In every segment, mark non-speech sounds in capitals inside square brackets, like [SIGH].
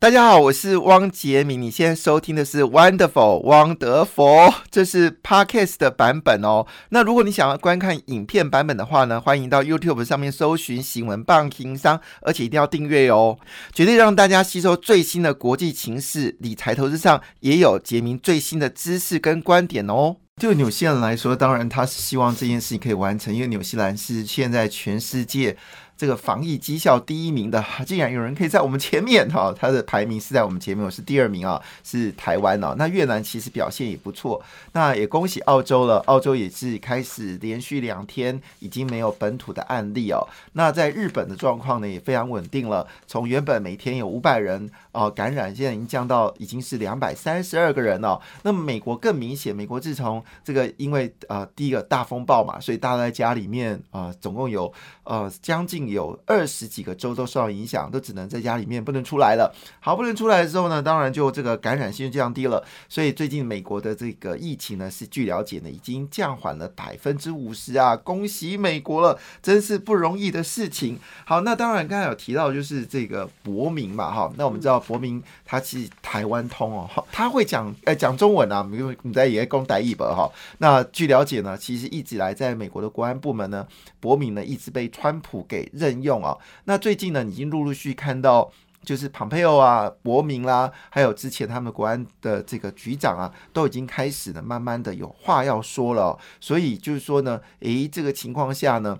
大家好，我是汪杰明。你现在收听的是 Wonderful 汪德佛，这是 Podcast 的版本哦。那如果你想要观看影片版本的话呢，欢迎到 YouTube 上面搜寻“新闻棒情商”，而且一定要订阅哦，绝对让大家吸收最新的国际情势，理财投资上也有杰明最新的知识跟观点哦。就纽西兰来说，当然他是希望这件事情可以完成，因为纽西兰是现在全世界。这个防疫绩效第一名的，[LAUGHS] 竟然有人可以在我们前面 [LAUGHS] 哈，他的排名是在我们前面，我是第二名啊，是台湾哦。那越南其实表现也不错，那也恭喜澳洲了，澳洲也是开始连续两天已经没有本土的案例哦。那在日本的状况呢也非常稳定了，从原本每天有五百人哦感染，现在已经降到已经是两百三十二个人哦。那么美国更明显，美国自从这个因为呃第一个大风暴嘛，所以大家在家里面啊，总共有呃将近。有二十几个州都受到影响，都只能在家里面不能出来了。好，不能出来的时候呢，当然就这个感染性就降低了。所以最近美国的这个疫情呢，是据了解呢，已经降缓了百分之五十啊！恭喜美国了，真是不容易的事情。好，那当然刚才有提到就是这个伯明嘛，哈，那我们知道伯明他是台湾通哦，他会讲呃讲中文啊，因为你在也讲台译吧，哈。那据了解呢，其实一直来在美国的国安部门呢，伯明呢一直被川普给任用啊，那最近呢，已经陆陆续看到，就是庞佩奥啊、伯明啦，还有之前他们国安的这个局长啊，都已经开始呢，慢慢的有话要说了。所以就是说呢，诶，这个情况下呢，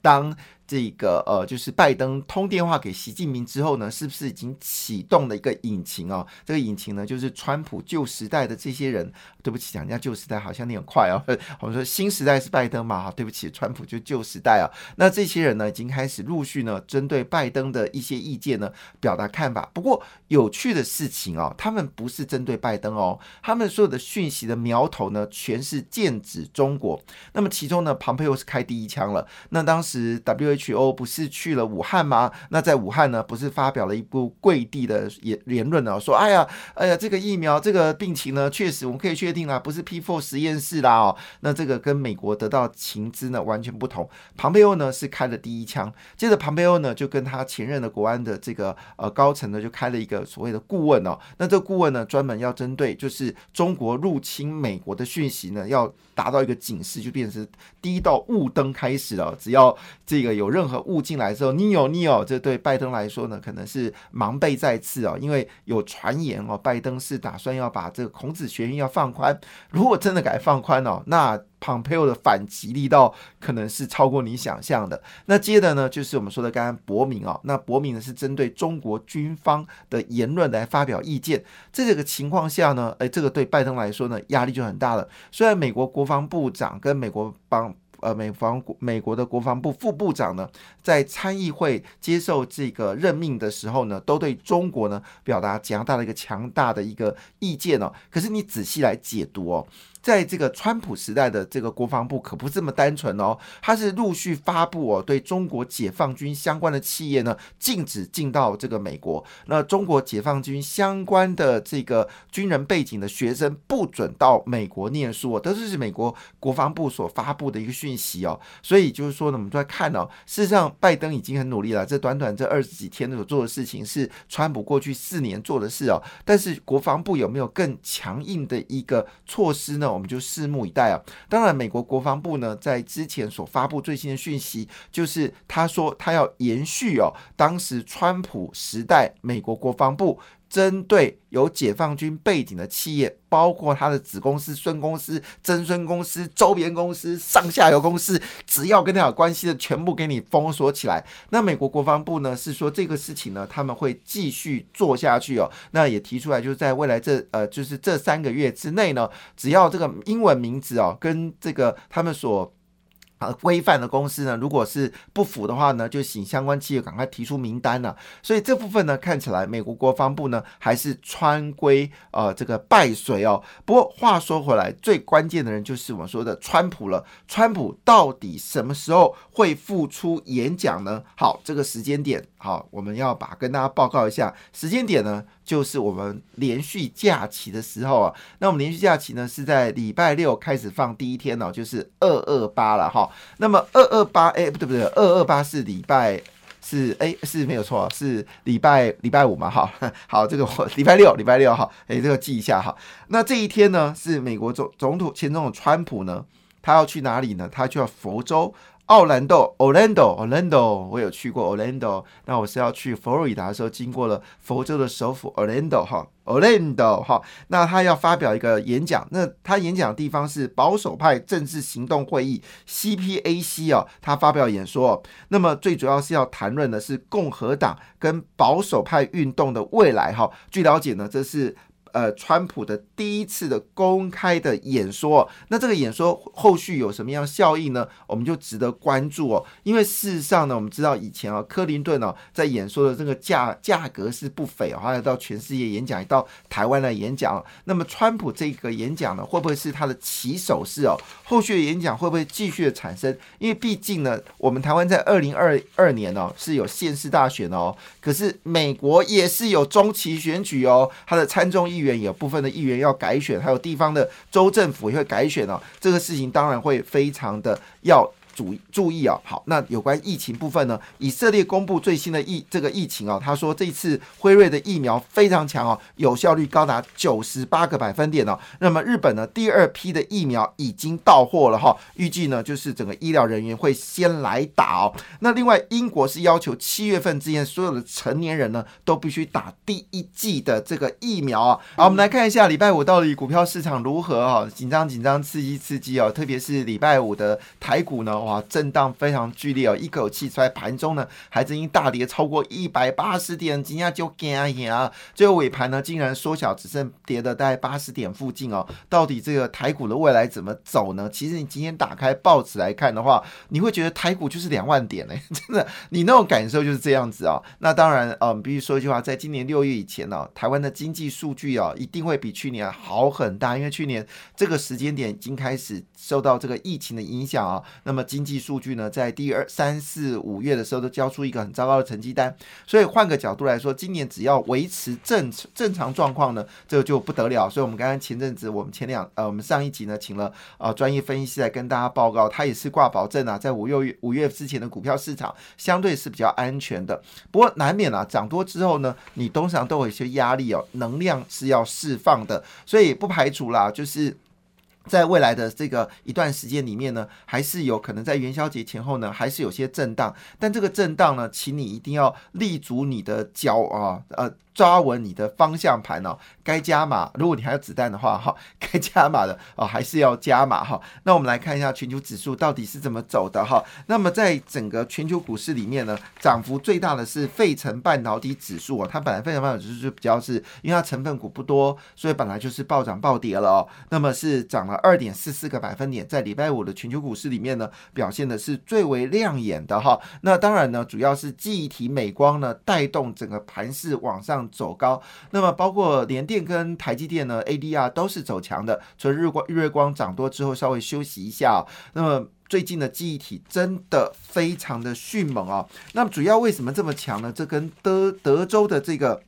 当。这个呃，就是拜登通电话给习近平之后呢，是不是已经启动了一个引擎啊？这个引擎呢，就是川普旧时代的这些人。对不起，讲人家旧时代好像你很快哦。我们说新时代是拜登嘛？哈，对不起，川普就旧时代啊。那这些人呢，已经开始陆续呢，针对拜登的一些意见呢，表达看法。不过有趣的事情哦，他们不是针对拜登哦，他们所有的讯息的苗头呢，全是剑指中国。那么其中呢，庞佩又是开第一枪了。那当时 W H WHO 不是去了武汉吗？那在武汉呢，不是发表了一部跪地的言言论呢？说，哎呀，哎呀，这个疫苗，这个病情呢，确实我们可以确定啊，不是 P4 实验室啦哦。那这个跟美国得到情资呢完全不同。庞培欧呢是开了第一枪，接着庞培欧呢就跟他前任的国安的这个呃高层呢就开了一个所谓的顾问哦。那这个顾问呢专门要针对就是中国入侵美国的讯息呢要达到一个警示，就变成第一道雾灯开始了。只要这个有任何物进来之后，你有你有，这对拜登来说呢，可能是盲背再次哦，因为有传言哦，拜登是打算要把这个孔子学院要放宽。如果真的改放宽哦，那 Pompeo 的反击力道可能是超过你想象的。那接着呢，就是我们说的刚刚博明哦，那博明呢是针对中国军方的言论来发表意见。在这个情况下呢，哎，这个对拜登来说呢，压力就很大了。虽然美国国防部长跟美国帮。呃，美防美国的国防部副部长呢，在参议会接受这个任命的时候呢，都对中国呢表达强大的一个强大的一个意见哦。可是你仔细来解读哦。在这个川普时代的这个国防部可不这么单纯哦，它是陆续发布哦，对中国解放军相关的企业呢，禁止进到这个美国。那中国解放军相关的这个军人背景的学生不准到美国念书哦，都是美国国防部所发布的一个讯息哦。所以就是说呢，我们在看哦，事实上拜登已经很努力了，这短短这二十几天所做的事情是川普过去四年做的事哦。但是国防部有没有更强硬的一个措施呢？我们就拭目以待啊！当然，美国国防部呢，在之前所发布最新的讯息，就是他说他要延续哦，当时川普时代美国国防部。针对有解放军背景的企业，包括他的子公司、孙公司、曾孙公司、周边公司、上下游公司，只要跟他有关系的，全部给你封锁起来。那美国国防部呢，是说这个事情呢，他们会继续做下去哦。那也提出来，就是在未来这呃，就是这三个月之内呢，只要这个英文名字哦，跟这个他们所。规范的公司呢，如果是不符的话呢，就请相关企业赶快提出名单了。所以这部分呢，看起来美国国防部呢还是穿规呃这个败水哦。不过话说回来，最关键的人就是我们说的川普了。川普到底什么时候会复出演讲呢？好，这个时间点，好，我们要把跟大家报告一下时间点呢。就是我们连续假期的时候啊，那我们连续假期呢是在礼拜六开始放第一天哦，就是二二八了哈。那么二二八，哎，不对不对，二二八是礼拜是哎是没有错，是礼拜礼拜五嘛，哈，[LAUGHS] 好，这个我 [LAUGHS] 礼拜六礼拜六哈，哎这个记一下哈。那这一天呢，是美国总总统前总统川普呢，他要去哪里呢？他就要佛州。奥兰多，Orlando，Orlando，我有去过 Orlando。那我是要去佛罗里达的时候，经过了佛州的首府 Orlando 哈，Orlando 哈。那他要发表一个演讲，那他演讲的地方是保守派政治行动会议 CPAC 哦，他发表演说。那么最主要是要谈论的是共和党跟保守派运动的未来哈。据了解呢，这是。呃，川普的第一次的公开的演说，那这个演说后续有什么样效应呢？我们就值得关注哦。因为事实上呢，我们知道以前啊，克林顿哦在演说的这个价价格是不菲哦，还要到全世界演讲，也到台湾来演讲。那么川普这个演讲呢，会不会是他的起手式哦？后续的演讲会不会继续的产生？因为毕竟呢，我们台湾在二零二二年哦是有县市大选哦，可是美国也是有中期选举哦，他的参众议。员有部分的议员要改选，还有地方的州政府也会改选哦。这个事情当然会非常的要。注注意啊，好，那有关疫情部分呢？以色列公布最新的疫这个疫情啊，他说这次辉瑞的疫苗非常强哦，有效率高达九十八个百分点哦。那么日本呢，第二批的疫苗已经到货了哈，预计呢就是整个医疗人员会先来打哦。那另外英国是要求七月份之前所有的成年人呢都必须打第一剂的这个疫苗啊。好，我们来看一下礼拜五到底股票市场如何哦？紧张紧张，刺激刺激哦，特别是礼拜五的台股呢。哇，震荡非常剧烈哦，一口气出来，盘中呢还曾经大跌超过一百八十点，今天就惊啊！最后尾盘呢竟然缩小，只剩跌的大概八十点附近哦。到底这个台股的未来怎么走呢？其实你今天打开报纸来看的话，你会觉得台股就是两万点嘞，[LAUGHS] 真的，你那种感受就是这样子啊。那当然，嗯，必须说一句话，在今年六月以前呢，台湾的经济数据啊一定会比去年好很大，因为去年这个时间点已经开始受到这个疫情的影响啊。那么经济数据呢，在第二、三四、五月的时候都交出一个很糟糕的成绩单，所以换个角度来说，今年只要维持正正常状况呢，这个就不得了。所以，我们刚刚前阵子，我们前两呃，我们上一集呢，请了啊专业分析师来跟大家报告，他也是挂保证啊，在五六月五月之前的股票市场相对是比较安全的。不过难免啊，涨多之后呢，你通常都有一些压力哦，能量是要释放的，所以不排除啦，就是。在未来的这个一段时间里面呢，还是有可能在元宵节前后呢，还是有些震荡。但这个震荡呢，请你一定要立足你的脚啊，呃。抓稳你的方向盘哦，该加码。如果你还有子弹的话，哈，[LAUGHS] 该加码的哦，还是要加码哈。那我们来看一下全球指数到底是怎么走的哈。那么在整个全球股市里面呢，涨幅最大的是费城半导体指数哦。它本来费城半导体指数就比较是，因为它成分股不多，所以本来就是暴涨暴跌了哦。那么是涨了二点四四个百分点，在礼拜五的全球股市里面呢，表现的是最为亮眼的哈。那当然呢，主要是记忆体美光呢带动整个盘势往上。走高，那么包括联电跟台积电呢，ADR 都是走强的。除了日光、日月光涨多之后稍微休息一下，那么最近的记忆体真的非常的迅猛啊。那么主要为什么这么强呢？这跟德德州的这个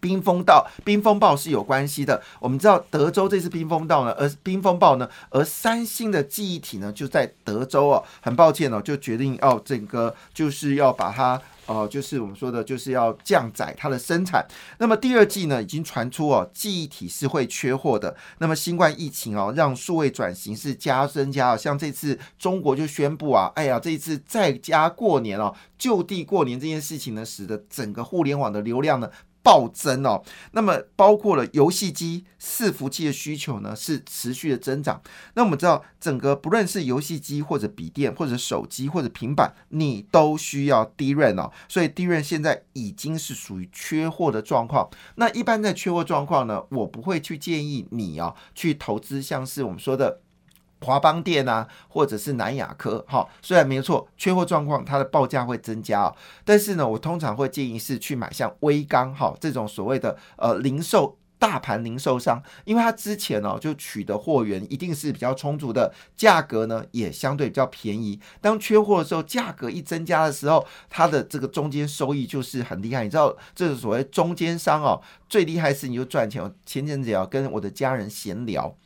冰风道、冰风暴是有关系的。我们知道德州这次冰风道呢，而冰风暴呢，而三星的记忆体呢就在德州哦。很抱歉哦，就决定要整个就是要把它。哦，就是我们说的，就是要降载它的生产。那么第二季呢，已经传出哦，记忆体是会缺货的。那么新冠疫情哦，让数位转型是加增加哦。像这次中国就宣布啊，哎呀，这一次在家过年哦，就地过年这件事情呢，使得整个互联网的流量呢。暴增哦，那么包括了游戏机、伺服器的需求呢，是持续的增长。那我们知道，整个不论是游戏机或者笔电或者手机或者平板，你都需要低润哦，所以低润现在已经是属于缺货的状况。那一般在缺货状况呢，我不会去建议你哦去投资，像是我们说的。华邦电啊，或者是南亚科，哈，虽然没错，缺货状况它的报价会增加，但是呢，我通常会建议是去买像微钢，哈，这种所谓的呃零售大盘零售商，因为它之前呢就取得货源一定是比较充足的，价格呢也相对比较便宜。当缺货的时候，价格一增加的时候，它的这个中间收益就是很厉害。你知道，这是所谓中间商哦，最厉害是你就赚钱。前阵子要跟我的家人闲聊。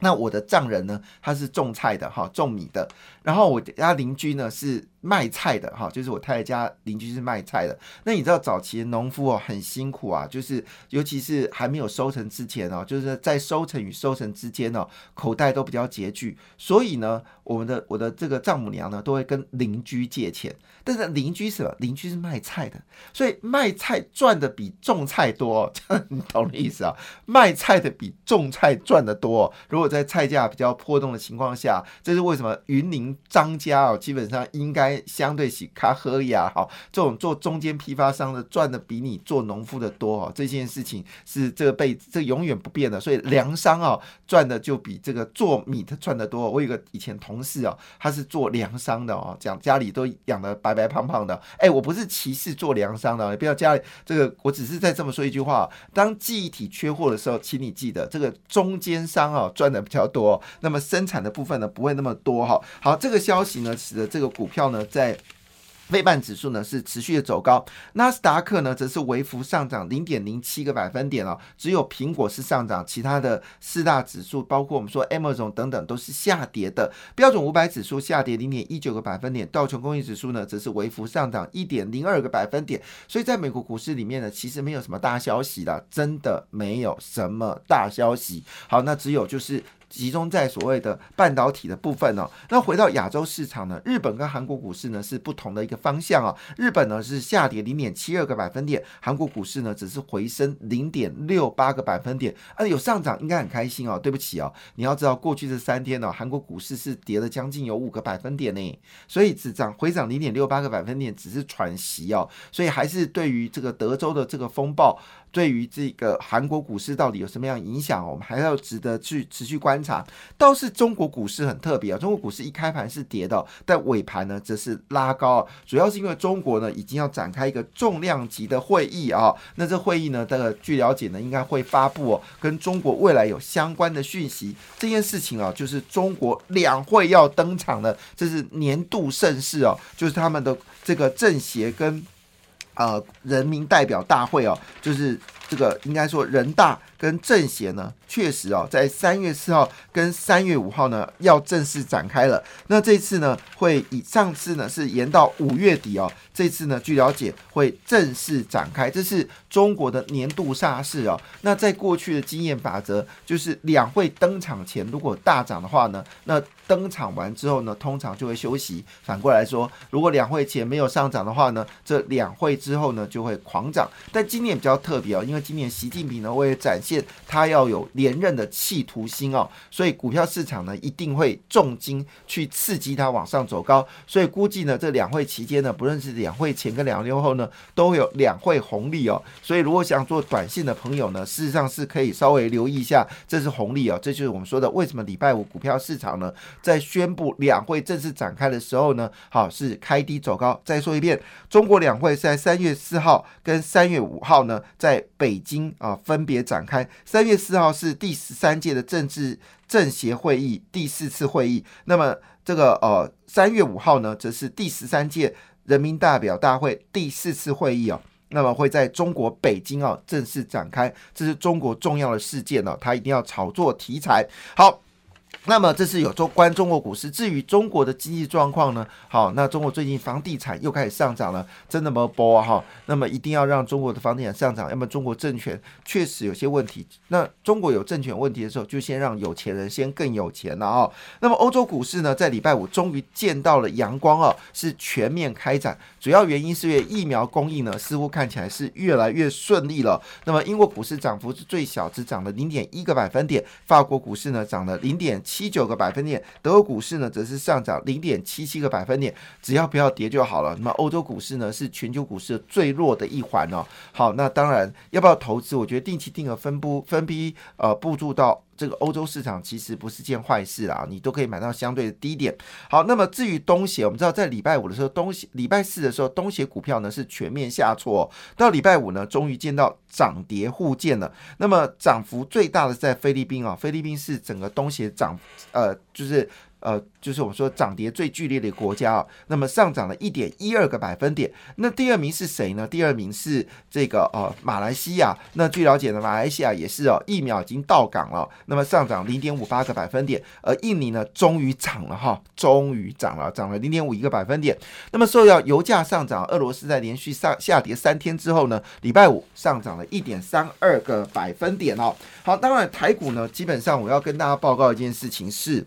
那我的丈人呢，他是种菜的哈，种米的。然后我家邻居呢是卖菜的哈，就是我太太家邻居是卖菜的。那你知道早期的农夫哦很辛苦啊，就是尤其是还没有收成之前哦，就是在收成与收成之间哦，口袋都比较拮据。所以呢，我们的我的这个丈母娘呢，都会跟邻居借钱。但是邻居是什么？邻居是卖菜的，所以卖菜赚的比种菜多，[LAUGHS] 你懂的意思啊？卖菜的比种菜赚的多。如果在菜价比较波动的情况下，这是为什么？云林张家哦，基本上应该相对起卡喝呀，好，这种做中间批发商的赚的比你做农夫的多哦。这件事情是这个被这永远不变的，所以粮商啊赚的就比这个做米的赚的多。我有个以前同事哦，他是做粮商的哦，讲家里都养的白白胖胖的。哎，我不是歧视做粮商的，你不要家里这个，我只是在这么说一句话：当记忆体缺货的时候，请你记得这个中间商啊赚的比较多，那么生产的部分呢不会那么多哈。好，这个消息呢，使得这个股票呢在。未半指数呢是持续的走高，纳斯达克呢则是微幅上涨零点零七个百分点哦，只有苹果是上涨，其他的四大指数，包括我们说 Amazon 等等都是下跌的。标准五百指数下跌零点一九个百分点，道琼工业指数呢则是微幅上涨一点零二个百分点。所以在美国股市里面呢，其实没有什么大消息了，真的没有什么大消息。好，那只有就是。集中在所谓的半导体的部分哦。那回到亚洲市场呢，日本跟韩国股市呢是不同的一个方向啊。日本呢是下跌零点七二个百分点，韩国股市呢只是回升零点六八个百分点。啊，有上涨应该很开心哦。对不起哦，你要知道过去这三天呢，韩国股市是跌了将近有五个百分点呢，所以只涨回涨零点六八个百分点，只是喘息哦。所以还是对于这个德州的这个风暴。对于这个韩国股市到底有什么样影响？我们还要值得去持续观察。倒是中国股市很特别啊，中国股市一开盘是跌的，但尾盘呢则是拉高，主要是因为中国呢已经要展开一个重量级的会议啊。那这会议呢，这个据了解呢，应该会发布哦，跟中国未来有相关的讯息。这件事情啊，就是中国两会要登场的，这是年度盛事哦，就是他们的这个政协跟。呃，人民代表大会哦，就是这个应该说人大跟政协呢，确实哦，在三月四号跟三月五号呢要正式展开了。那这次呢，会以上次呢是延到五月底哦。这次呢，据了解会正式展开，这是中国的年度煞事哦。那在过去的经验法则，就是两会登场前如果大涨的话呢，那登场完之后呢，通常就会休息。反过来说，如果两会前没有上涨的话呢，这两会之后呢就会狂涨。但今年比较特别哦，因为今年习近平呢为了展现他要有连任的企图心哦，所以股票市场呢一定会重金去刺激它往上走高。所以估计呢，这两会期间呢，不论是两会前跟两会后呢，都有两会红利哦。所以如果想做短线的朋友呢，事实上是可以稍微留意一下，这是红利哦。这就是我们说的为什么礼拜五股票市场呢，在宣布两会正式展开的时候呢，好是开低走高。再说一遍，中国两会在三月四号跟三月五号呢，在北北京啊分别展开。三月四号是第十三届的政治政协会议第四次会议，那么这个呃三月五号呢，则是第十三届。人民代表大会第四次会议哦，那么会在中国北京啊正式展开，这是中国重要的事件呢，它一定要炒作题材。好。那么这是有中关中国股市，至于中国的经济状况呢？好，那中国最近房地产又开始上涨了，真的吗？波哈，那么一定要让中国的房地产上涨，要么中国政权确实有些问题。那中国有政权问题的时候，就先让有钱人先更有钱了啊。那么欧洲股市呢，在礼拜五终于见到了阳光啊，是全面开展，主要原因是因为疫苗供应呢，似乎看起来是越来越顺利了。那么英国股市涨幅是最小，只涨了零点一个百分点，法国股市呢涨了零点。七九个百分点，德国股市呢则是上涨零点七七个百分点，只要不要跌就好了。那么欧洲股市呢是全球股市最弱的一环哦。好，那当然要不要投资？我觉得定期定额分布分批呃步入到。这个欧洲市场其实不是件坏事啊，你都可以买到相对的低点。好，那么至于东协，我们知道在礼拜五的时候，东协礼拜四的时候，东协股票呢是全面下挫，到礼拜五呢，终于见到涨跌互见了。那么涨幅最大的在菲律宾啊，菲律宾是整个东协涨，呃，就是。呃，就是我们说涨跌最剧烈的国家啊，那么上涨了一点一二个百分点。那第二名是谁呢？第二名是这个呃马来西亚。那据了解呢，马来西亚也是哦，疫苗已经到港了，那么上涨零点五八个百分点。而印尼呢，终于涨了哈，终于涨了，涨了零点五一个百分点。那么受到油价上涨，俄罗斯在连续上下跌三天之后呢，礼拜五上涨了一点三二个百分点哦。好，当然台股呢，基本上我要跟大家报告一件事情是。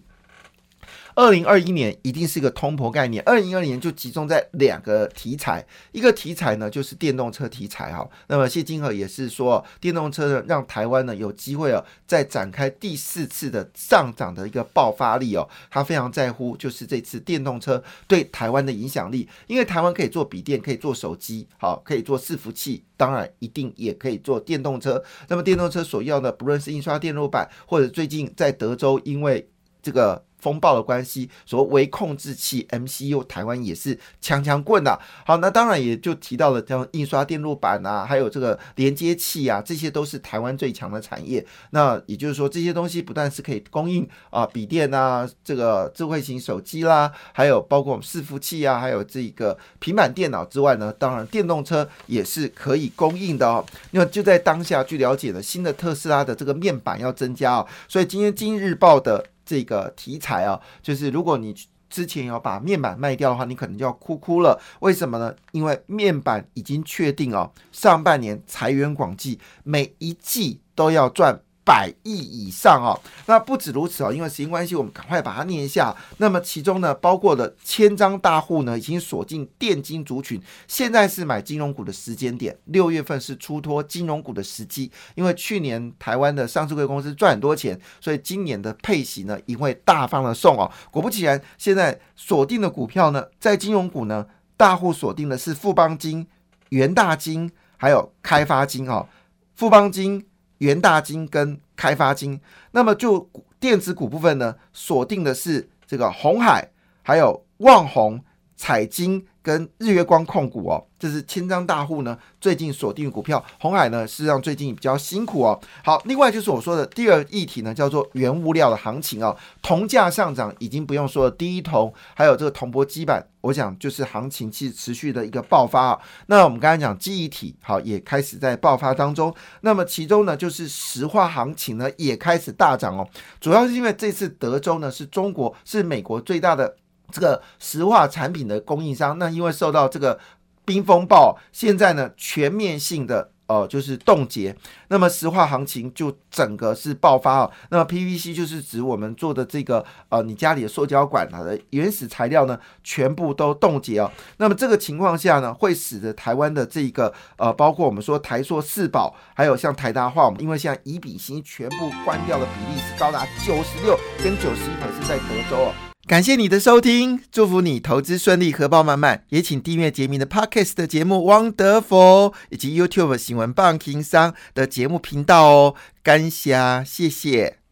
二零二一年一定是个通膨概念，二零二零年就集中在两个题材，一个题材呢就是电动车题材哈。那么谢金河也是说，电动车呢让台湾呢有机会哦，再展开第四次的上涨的一个爆发力哦。他非常在乎就是这次电动车对台湾的影响力，因为台湾可以做笔电，可以做手机，好，可以做伺服器，当然一定也可以做电动车。那么电动车所要的，不论是印刷电路板，或者最近在德州因为这个。风暴的关系，所谓微控制器 MCU，台湾也是枪枪棍呐。好，那当然也就提到了像印刷电路板啊，还有这个连接器啊，这些都是台湾最强的产业。那也就是说，这些东西不但是可以供应啊笔电啊，这个智慧型手机啦，还有包括我们伺服器啊，还有这个平板电脑之外呢，当然电动车也是可以供应的哦。那就在当下，据了解呢，新的特斯拉的这个面板要增加哦，所以今天《今日报》的。这个题材啊，就是如果你之前要把面板卖掉的话，你可能就要哭哭了。为什么呢？因为面板已经确定哦，上半年财源广进，每一季都要赚。百亿以上哦，那不止如此哦，因为时间关系，我们赶快把它念一下。那么其中呢，包括了千张大户呢，已经锁定电金族群，现在是买金融股的时间点。六月份是出脱金融股的时机，因为去年台湾的上市贵公司赚很多钱，所以今年的配息呢也会大方的送哦。果不其然，现在锁定的股票呢，在金融股呢，大户锁定的是富邦金、元大金，还有开发金哦。富邦金。元大金跟开发金，那么就电子股部分呢，锁定的是这个红海，还有旺宏、彩金跟日月光控股哦。这是千张大户呢，最近锁定股票，红海呢，事实上最近比较辛苦哦。好，另外就是我说的第二议题呢，叫做原物料的行情啊，铜价上涨已经不用说了，第一铜还有这个铜箔基板，我想就是行情其实持续的一个爆发啊。那我们刚才讲记忆体，好也开始在爆发当中。那么其中呢，就是石化行情呢也开始大涨哦，主要是因为这次德州呢是中国是美国最大的这个石化产品的供应商，那因为受到这个。冰风暴现在呢，全面性的呃就是冻结，那么石化行情就整个是爆发啊。那么 PVC 就是指我们做的这个呃你家里的塑胶管它的原始材料呢，全部都冻结哦。那么这个情况下呢，会使得台湾的这个呃包括我们说台塑四宝，还有像台大化，因为现在乙比锌全部关掉的比例是高达九十六跟九十一，可是在德州哦。感谢你的收听，祝福你投资顺利，荷包满满。也请订阅杰明的 Podcast 的节目《Wonderful》，以及 YouTube 新闻棒情商的节目频道哦。感谢，谢谢。